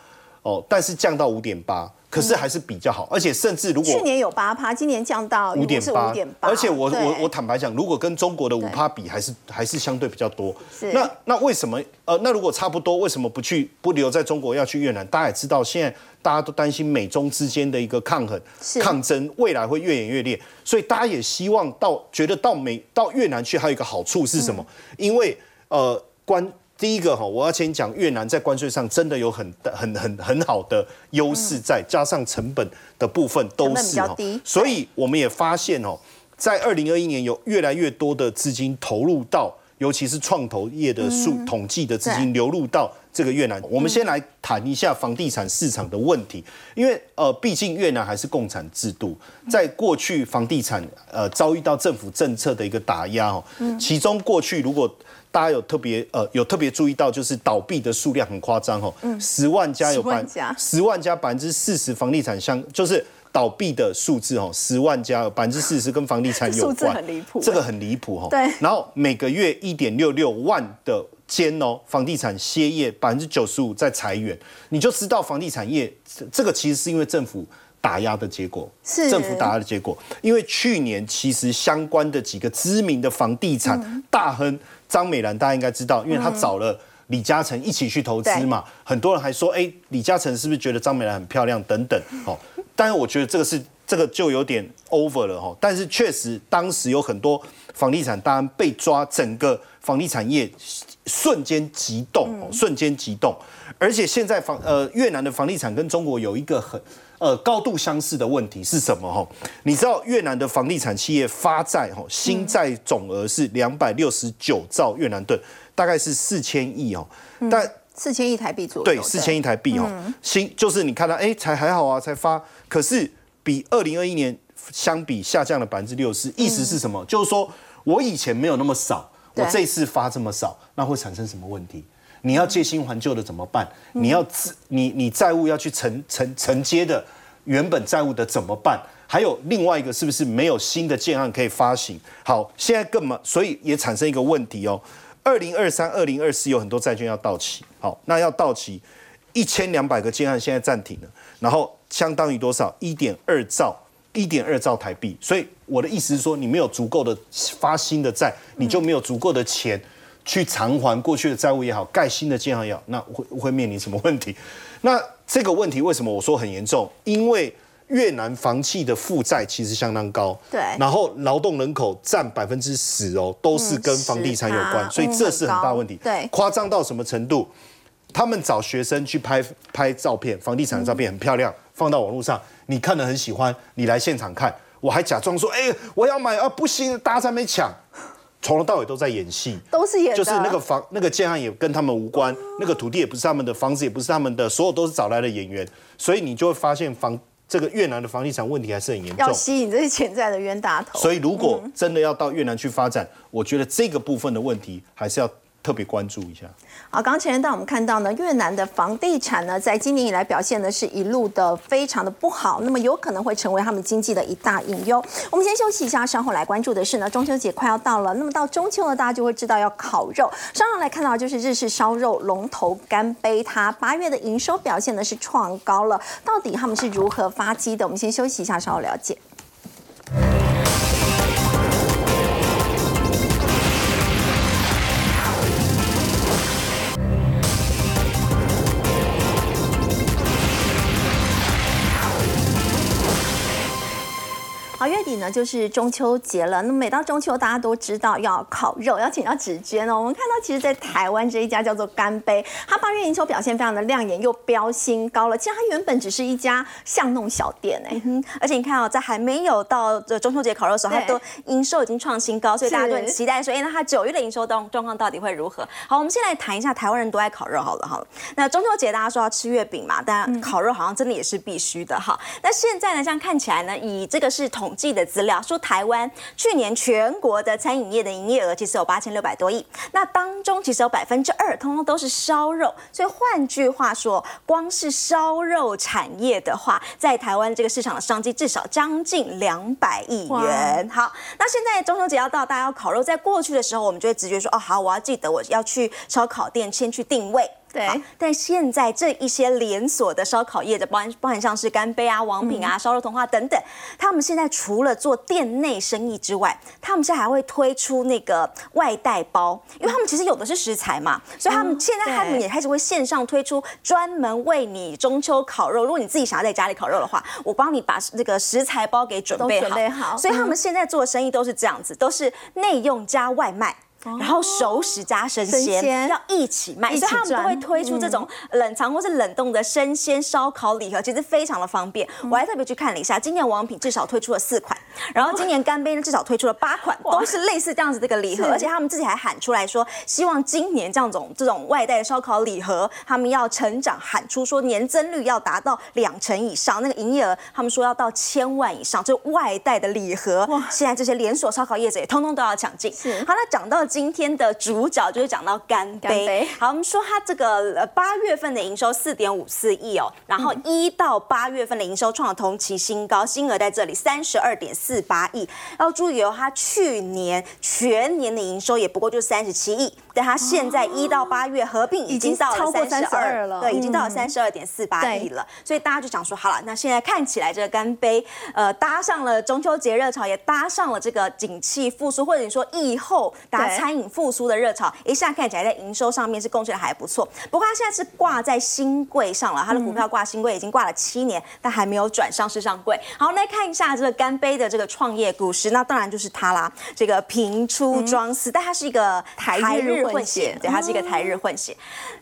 哦，但是降到五点八，可是还是比较好，而且甚至如果去年有八趴，今年降到五点八而且我我我坦白讲，如果跟中国的五趴比，还是还是相对比较多是。那那为什么呃，那如果差不多，为什么不去不留在中国，要去越南？大家也知道，现在大家都担心美中之间的一个抗衡、抗争，未来会越演越烈，所以大家也希望到觉得到美到越南去，还有一个好处是什么？因为呃关。第一个哈，我要先讲越南在关税上真的有很很很很好的优势在，加上成本的部分都是哈，所以我们也发现哦，在二零二一年有越来越多的资金投入到，尤其是创投业的数、统计的资金流入到这个越南。我们先来谈一下房地产市场的问题，因为呃，毕竟越南还是共产制度，在过去房地产呃遭遇到政府政策的一个打压哦，其中过去如果大家有特别呃有特别注意到，就是倒闭的数量很夸张哦，十万家有10万百十万家百分之四十房地产相就是倒闭的数字哦，十万家百分之四十跟房地产有数字关，很离谱。这个很离谱哈。对。然后每个月一点六六万的间哦，房地产歇业百分之九十五在裁员，你就知道房地产业这这个其实是因为政府。打压的结果是。政府打压的结果，因为去年其实相关的几个知名的房地产嗯。大亨张美兰，大家应该知道，因为他找了李嘉诚一起去投资嘛，很多人还说，哎，李嘉诚是不是觉得张美兰很漂亮？等等，哦，但是我觉得这个是这个就有点 over 了哈，但是确实当时有很多房地产大亨被抓，整个房地产业瞬间急动，哦瞬间急动，而且现在房呃越南的房地产跟中国有一个很呃高度相似的问题是什么？哈？你知道越南的房地产企业发债哈，新债总额是两百六十九兆越南盾，大概是四千亿哦，但四千亿台币左右，对，四千亿台币哦，新就是你看到哎，才还好啊，才发，可是比二零二一年相比下降了百分之六十，意思是什么？就是说我以前没有那么少，我这次发这么少，那会产生什么问题？你要借新还旧的怎么办？你要自你你债务要去承承承接的原本债务的怎么办？还有另外一个是不是没有新的建案可以发行？好，现在更嘛，所以也产生一个问题哦。二零二三、二零二四有很多债券要到期，好，那要到期一千两百个建案现在暂停了，然后相当于多少？一点二兆，一点二兆台币。所以我的意思是说，你没有足够的发新的债，你就没有足够的钱去偿还过去的债务也好，盖新的建行也好，那会会面临什么问题？那这个问题为什么我说很严重？因为越南房企的负债其实相当高，对然后劳动人口占百分之十哦，都是跟房地产有关，10%所以这是很大问题。嗯对夸张到什么程度？他们找学生去拍拍照片，房地产的照片很漂亮，放到网络上，你看了很喜欢，你来现场看，我还假装说，哎，我要买啊，不行，大家在没抢，从头到尾都在演戏，都是演的，就是那个房那个建案也跟他们无关，那个土地也不是他们的，房子也不是他们的，所有都是找来的演员，所以你就会发现房这个越南的房地产问题还是很严重，要吸引这些潜在的冤大头。所以如果真的要到越南去发展，我觉得这个部分的问题还是要。特别关注一下。好，刚刚前面带我们看到呢，越南的房地产呢，在今年以来表现的是一路的非常的不好，那么有可能会成为他们经济的一大隐忧。我们先休息一下，稍后来关注的是呢，中秋节快要到了，那么到中秋呢，大家就会知道要烤肉。稍后来看到就是日式烧肉龙头干杯，它八月的营收表现呢是创高了，到底他们是如何发迹的？我们先休息一下，稍后了解。呢就是中秋节了。那每到中秋，大家都知道要烤肉，要请到芷娟哦。我们看到，其实，在台湾这一家叫做干杯，它八月营收表现非常的亮眼，又标新高了。其实它原本只是一家巷弄小店哎，而且你看哦，在还没有到这中秋节烤肉的时候，它都营收已经创新高，所以大家都很期待说，哎，那它九月的营收状状况到底会如何？好，我们先来谈一下台湾人都爱烤肉好了好了。那中秋节大家说要吃月饼嘛，但烤肉好像真的也是必须的哈。那现在呢，这样看起来呢，以这个是统。计的资料说，台湾去年全国的餐饮业的营业额其实有八千六百多亿，那当中其实有百分之二，通通都是烧肉。所以换句话说，光是烧肉产业的话，在台湾这个市场的商机至少将近两百亿元。好，那现在中秋节要到，大家要烤肉，在过去的时候，我们就会直觉说，哦，好，我要记得我要去烧烤店先去定位。对，但现在这一些连锁的烧烤业的，包含包含像是干杯啊、王品啊、烧肉童话等等，他们现在除了做店内生意之外，他们现在还会推出那个外带包，因为他们其实有的是食材嘛，所以他们现在他们也开始会线上推出专门为你中秋烤肉。如果你自己想要在家里烤肉的话，我帮你把那个食材包给准备好。所以他们现在做的生意都是这样子，都是内用加外卖。然后熟食加生鲜要一起卖，所以他们都会推出这种冷藏或是冷冻的生鲜烧烤礼盒，其实非常的方便。我还特别去看了一下，今年王品至少推出了四款，然后今年干杯呢至少推出了八款，都是类似这样子的一个礼盒，而且他们自己还喊出来说，希望今年这样种这种外带的烧烤礼盒，他们要成长，喊出说年增率要达到两成以上，那个营业额他们说要到千万以上，就外带的礼盒，现在这些连锁烧烤业者也通通都要抢进。好，那讲到。今天的主角就是讲到干杯。好，我们说它这个八月份的营收四点五四亿哦，然后一到八月份的营收创了同期新高，金额在这里三十二点四八亿。要注意哦，它去年全年的营收也不过就三十七亿，但它现在一到八月合并已经到了三十二了，对，已经到了三十二点四八亿了。所以大家就想说，好了，那现在看起来这个干杯，呃，搭上了中秋节热潮，也搭上了这个景气复苏，或者你说疫后大家。餐饮复苏的热潮，一下看起来在营收上面是贡献的还不错。不过它现在是挂在新柜上了，它的股票挂新柜已经挂了七年，但还没有转上市上柜。好，来看一下这个干杯的这个创业故事，那当然就是它啦。这个平出庄司，但它是一个台日混血，对，它是一个台日混血。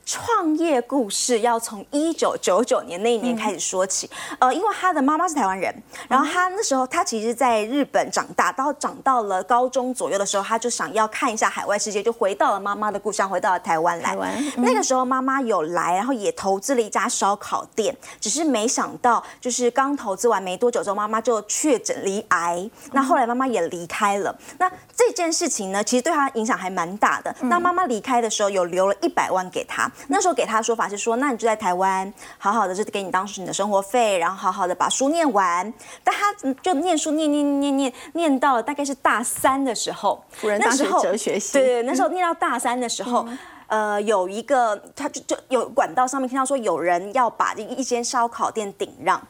创业故事要从一九九九年那一年开始说起。呃，因为他的妈妈是台湾人，然后他那时候他其实在日本长大，到长到了高中左右的时候，他就想要看一下。海外世界就回到了妈妈的故乡，回到了台湾来。那个时候妈妈有来，然后也投资了一家烧烤店，只是没想到，就是刚投资完没多久之后，妈妈就确诊离癌。那后来妈妈也离开了。那这件事情呢，其实对他影响还蛮大的。那妈妈离开的时候，有留了一百万给他。那时候给他的说法是说，那你就在台湾好好的，就给你当时你的生活费，然后好好的把书念完。但他就念书念念念念念到了大概是大三的时候，那时候哲学。对对，那时候念到大三的时候，呃，有一个他就就有管道上面听到说有人要把一一间烧烤店顶让，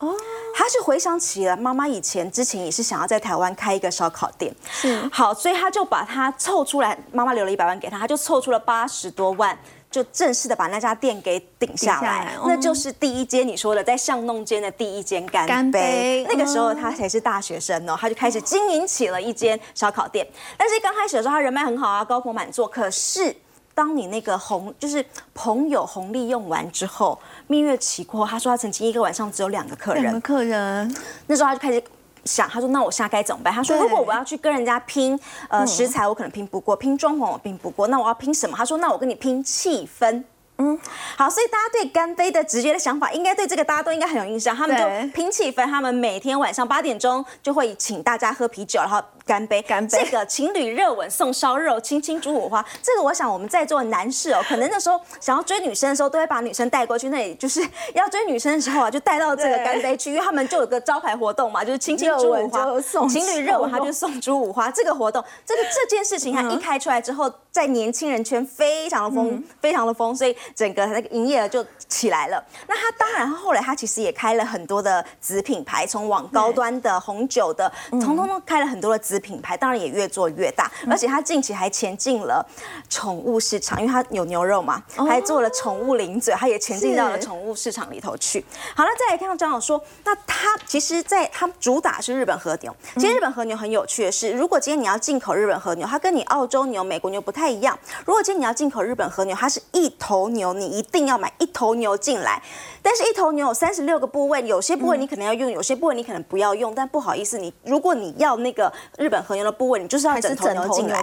哦，他是回想起了妈妈以前之前也是想要在台湾开一个烧烤店，是好，所以他就把他凑出来，妈妈留了一百万给他，他就凑出了八十多万。就正式的把那家店给顶下来，那就是第一间你说的在巷弄间的第一间干杯。那个时候他才是大学生哦，他就开始经营起了一间烧烤店。但是刚开始的时候他人脉很好啊，高朋满座。可是当你那个红就是朋友红利用完之后，蜜月期过，他说他曾经一个晚上只有两个客人，客人，那时候他就开始。想，他说那我现在该怎么办？他说如果我要去跟人家拼，呃，食材我可能拼不过，拼装潢我拼不过，那我要拼什么？他说那我跟你拼气氛。嗯，好，所以大家对干杯的直觉的想法，应该对这个大家都应该很有印象。他们就拼气分，他们每天晚上八点钟就会请大家喝啤酒，然后干杯。干杯。这个情侣热吻送烧肉，亲亲猪火花。这个我想我们在座的男士哦，可能那时候想要追女生的时候，都会把女生带过去那里，就是要追女生的时候啊，就带到这个干杯区，因为他们就有个招牌活动嘛，就是亲亲猪五花。情侣热吻他就送猪五花。这个活动，这个这件事情它一开出来之后，在年轻人圈非常的疯，非常的疯，所以整个那个营业额就起来了。那他当然后来他其实也开了很多的子品牌，从往高端的红酒的，通通都开了很多的子品牌，当然也越做越大。而且他近期还前进了宠物市场，因为他有牛肉嘛，还做了宠物零嘴，他也前进到了宠物市场里头去。好了，再来看到张总说，那他其实在他主打是日本和牛。其实日本和牛很有趣的是，如果今天你要进口日本和牛，它跟你澳洲牛、美国牛不太一样。如果今天你要进口日本和牛，它是一头牛，你一定要买一头牛进来。但是，一头牛有三十六个部位，有些部位你可能要用，有些部位你可能不要用。但不好意思，你如果你要那个日本和牛的部位，你就是要整头牛进来。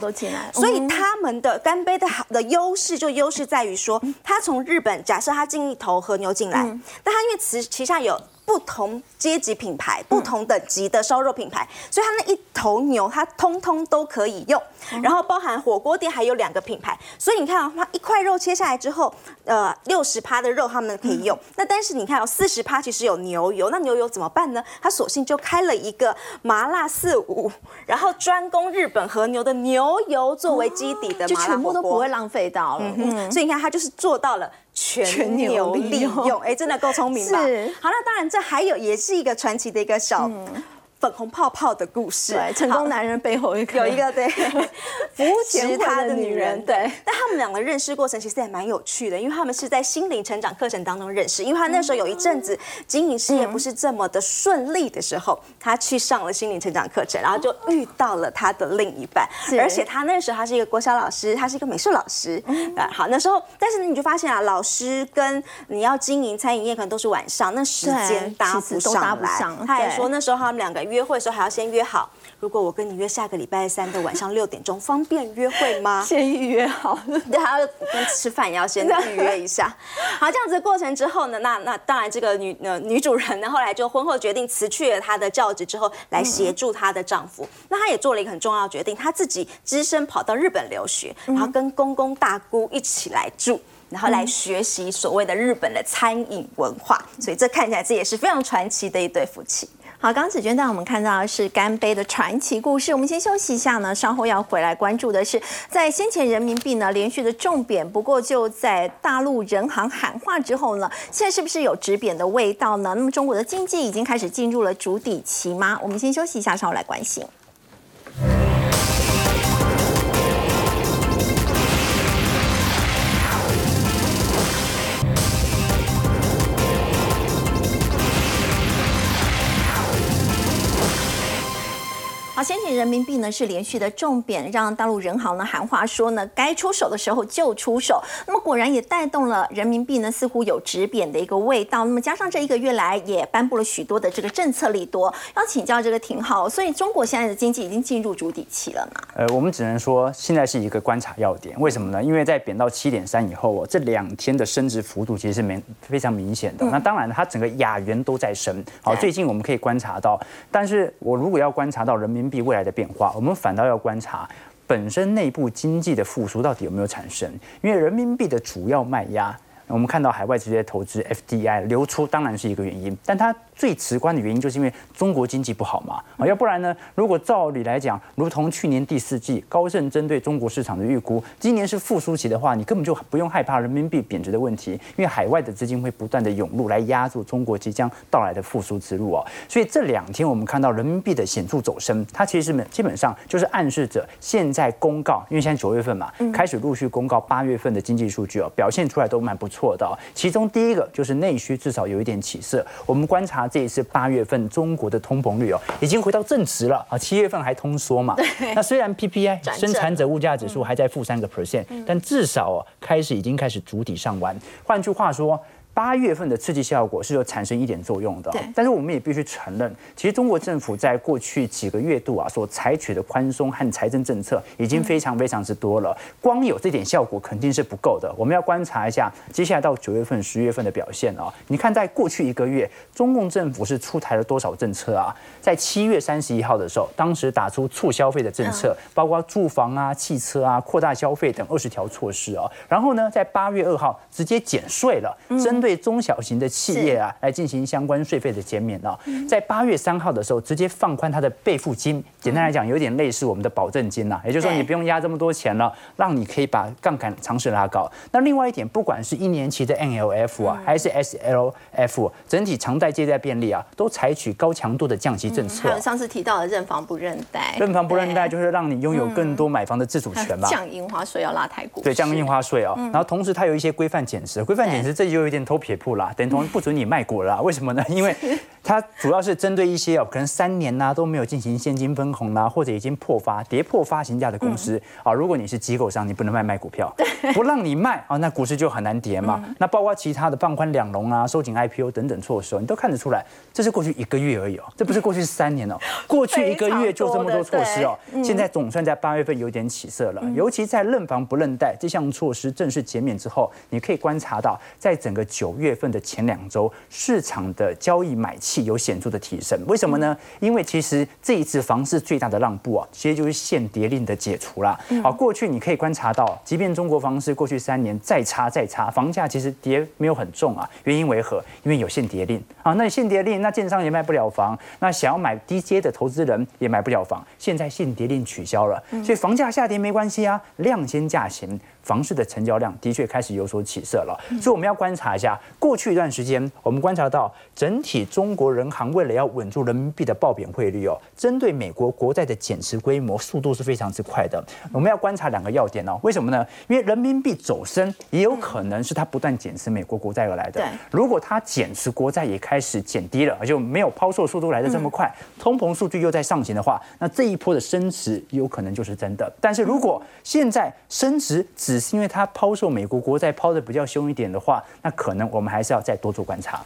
所以他们的干杯的好的优势就优势在于说，他从日本假设他进一头和牛进来，但他因为旗旗下有。不同阶级品牌、不同等级的烧肉品牌，所以它那一头牛，它通通都可以用。然后包含火锅店还有两个品牌，所以你看啊，它一块肉切下来之后，呃，六十趴的肉他们可以用。那但是你看哦，四十趴其实有牛油，那牛油怎么办呢？它索性就开了一个麻辣四五，然后专攻日本和牛的牛油作为基底的，就全部都不会浪费到了。所以你看，它就是做到了。全牛利用，哎，真的够聪明吧？好，那当然，这还有也是一个传奇的一个小。粉红泡泡的故事，对，成功男人背后有一个对 扶持他的女人，对。但他们两个认识过程其实也蛮有趣的，因为他们是在心灵成长课程当中认识。因为他那时候有一阵子经营事业不是这么的顺利的时候，他去上了心灵成长课程，然后就遇到了他的另一半。而且他那时候他是一个国小老师，他是一个美术老师。啊，好，那时候，但是你就发现啊，老师跟你要经营餐饮业可能都是晚上，那时间搭不上来。他也说那时候他们两个。约会的时候还要先约好，如果我跟你约下个礼拜三的晚上六点钟，方便约会吗？先预约好，对，还要跟吃饭也要先预约一下。好，这样子的过程之后呢，那那当然这个女呃女主人呢，后来就婚后决定辞去了她的教职之后，来协助她的丈夫。那她也做了一个很重要的决定，她自己只身跑到日本留学，然后跟公公大姑一起来住，然后来学习所谓的日本的餐饮文化。所以这看起来这也是非常传奇的一对夫妻。好，刚子娟带我们看到的是干杯的传奇故事。我们先休息一下呢，稍后要回来关注的是，在先前人民币呢连续的重贬，不过就在大陆人行喊话之后呢，现在是不是有止贬的味道呢？那么中国的经济已经开始进入了主底期吗？我们先休息一下，稍后来关心。好，先前人民币呢是连续的重贬，让大陆人行呢喊话说呢，该出手的时候就出手。那么果然也带动了人民币呢似乎有止贬的一个味道。那么加上这一个月来也颁布了许多的这个政策利多，要请教这个挺好。所以中国现在的经济已经进入筑底期了嘛？呃，我们只能说现在是一个观察要点。为什么呢？因为在贬到七点三以后哦，这两天的升值幅度其实是明非常明显的。那当然它整个亚元都在升。好，最近我们可以观察到，但是我如果要观察到人民币未来的变化，我们反倒要观察本身内部经济的复苏到底有没有产生，因为人民币的主要卖压。我们看到海外直接投资 FDI 流出当然是一个原因，但它最直观的原因就是因为中国经济不好嘛啊，要不然呢？如果照理来讲，如同去年第四季高盛针对中国市场的预估，今年是复苏期的话，你根本就不用害怕人民币贬值的问题，因为海外的资金会不断的涌入来压住中国即将到来的复苏之路哦。所以这两天我们看到人民币的显著走升，它其实是基本上就是暗示着现在公告，因为现在九月份嘛，开始陆续公告八月份的经济数据哦，表现出来都蛮不错。错的、哦。其中第一个就是内需至少有一点起色。我们观察这一次八月份中国的通膨率哦，已经回到正值了啊，七月份还通缩嘛。那虽然 PPI 生产者物价指数还在负三个 percent，但至少哦开始已经开始筑底上弯。换句话说。八月份的刺激效果是有产生一点作用的但是我们也必须承认，其实中国政府在过去几个月度啊所采取的宽松和财政政策已经非常非常之多了，光有这点效果肯定是不够的。我们要观察一下接下来到九月份、十月份的表现啊、你看，在过去一个月，中共政府是出台了多少政策啊？在七月三十一号的时候，当时打出促消费的政策，包括住房啊、汽车啊、扩大消费等二十条措施啊。然后呢，在八月二号直接减税了，针对中小型的企业啊来进行相关税费的减免哦。在八月三号的时候，直接放宽它的备付金，简单来讲，有点类似我们的保证金呐、也就是说你不用压这么多钱了，让你可以把杠杆尝试拉高。那另外一点，不管是一年期的 NLF 啊，还是 SLF，整体常贷借贷便利啊，都采取高强度的降息政策。还有。上次提到的认房不认贷，认房不认贷就是让你拥有更多买房的自主权嘛。降印花税要拉抬股市，对，降印花税哦，然后同时它有一些规范减值，规范减值这就有一点偷撇步啦，等同于不准你卖股了啦。为什么呢？因为它主要是针对一些哦，可能三年呐、都没有进行现金分红啦、或者已经破发、跌破发行价的公司。啊、如果你是机构商，你不能卖卖股票，不让你卖啊、那股市就很难跌嘛。那包括其他的放宽两融啊、收紧 IPO 等等措施哦，你都看得出来，这是过去一个月而已哦，这不是过去三年哦，过去一个月就这么多措施哦，现在总算在八月份有点起色了，尤其在认房不认贷这项措施正式减免之后，你可以观察到，在整个九月份的前两周，市场的交易买气有显著的提升。为什么呢？因为其实这一次房市最大的让步啊，其实就是限跌令的解除啦。好，过去你可以观察到，即便中国房市过去三年再差再差，房价其实跌没有很重啊。原因为何？因为有限跌令啊。那限跌令，那建商也卖不了房，那想要买低阶的投资人也买不了房。现在限跌令取消了，所以房价下跌没关系啊，量先价行。房市的成交量的确开始有所起色了，所以我们要观察一下过去一段时间，我们观察到整体中国人行为了要稳住人民币的报贬汇率哦，针对美国国债的减持规模速度是非常之快的。我们要观察两个要点哦，为什么呢？因为人民币走升也有可能是它不断减持美国国债而来的对。如果它减持国债也开始减低了，就没有抛售速度来的这么快，通膨数据又在上行的话，那这一波的升值有可能就是真的。但是如果现在升值只是因为它抛售美国国债抛的比较凶一点的话，那可能那我们还是要再多做观察。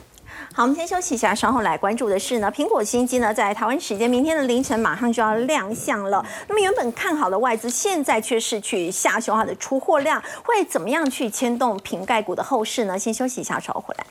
好，我们先休息一下，稍后来关注的是呢，苹果新机呢，在台湾时间明天的凌晨马上就要亮相了。那么原本看好的外资，现在却是去下修它的出货量，会怎么样去牵动瓶盖股的后市呢？先休息一下，稍后回来。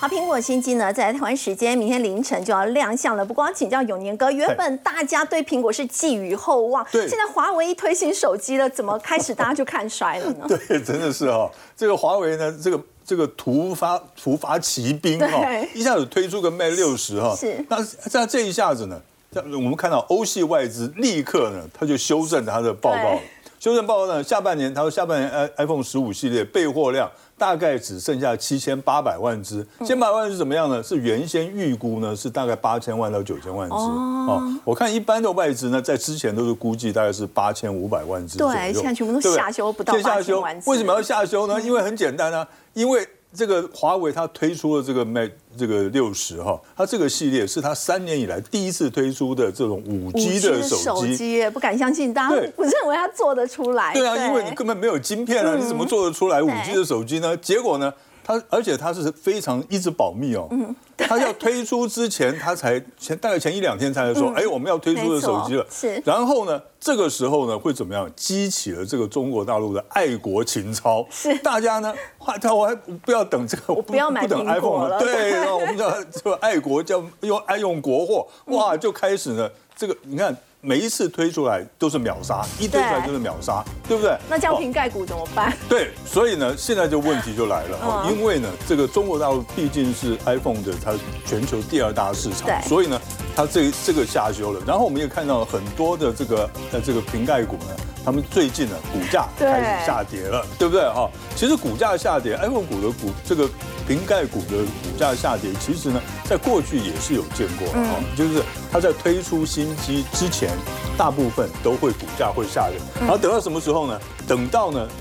好，苹果新机呢，在台湾时间明天凌晨就要亮相了。不光要请教永年哥，原本大家对苹果是寄予厚望，对。现在华为一推新手机了，怎么开始大家就看衰了呢？对，真的是哈、这个华为呢，这个这个突发突发奇兵哈、对。一下子推出个 Mate 六十哈，是。那在这一下子呢，这我们看到欧系外资立刻呢，他就修正他的报告对。修正报告呢，下半年他说下半年 i iPhone 十五系列备货量大概只剩下七千八百万只，嗯千八百万是怎么样呢？是原先预估呢是大概八千万到九千万只哦。我看一般的外资呢，在之前都是估计大概是八千五百万只左右。对现在全部都下修不到现在下修万只为什么要下修呢？因为很简单啊，因为这个华为它推出了这个 Mate 这个六十哈，它这个系列是它三年以来第一次推出的这种五 G 的手手机。不敢相信，大家对不认为它做得出来。对啊，因为你根本没有晶片啊，你怎么做得出来五 G 的手机呢？结果呢，它而且他是非常一直保密哦。他要推出之前，他才前大概前一两天才说，哎，我们要推出的手机了。是然后呢，这个时候呢会怎么样？激起了这个中国大陆的爱国情操。是大家呢，话他我还不要等这个，我不要买不等 iPhone 了 对，我们叫这个爱国叫用爱用国货，哇，就开始呢，这个你看。每一次推出来都是秒杀，一推出来对就是秒杀，对不对？那这样哦瓶盖股怎么办？对，所以呢，现在就问题就来了因为呢，这个中国大陆毕竟是 iPhone 的它全球第二大市场，所以呢，它这这个下修了。然后我们也看到很多的这个呃这个瓶盖股呢，他们最近呢股价开始下跌了，对不对哈？其实股价下跌，iPhone 股的股这个瓶盖股的股价下跌，其实呢在过去也是有见过的哈，就是它在推出新机之前，大部分都会股价会下跌，然后等到什么时候呢？等到呢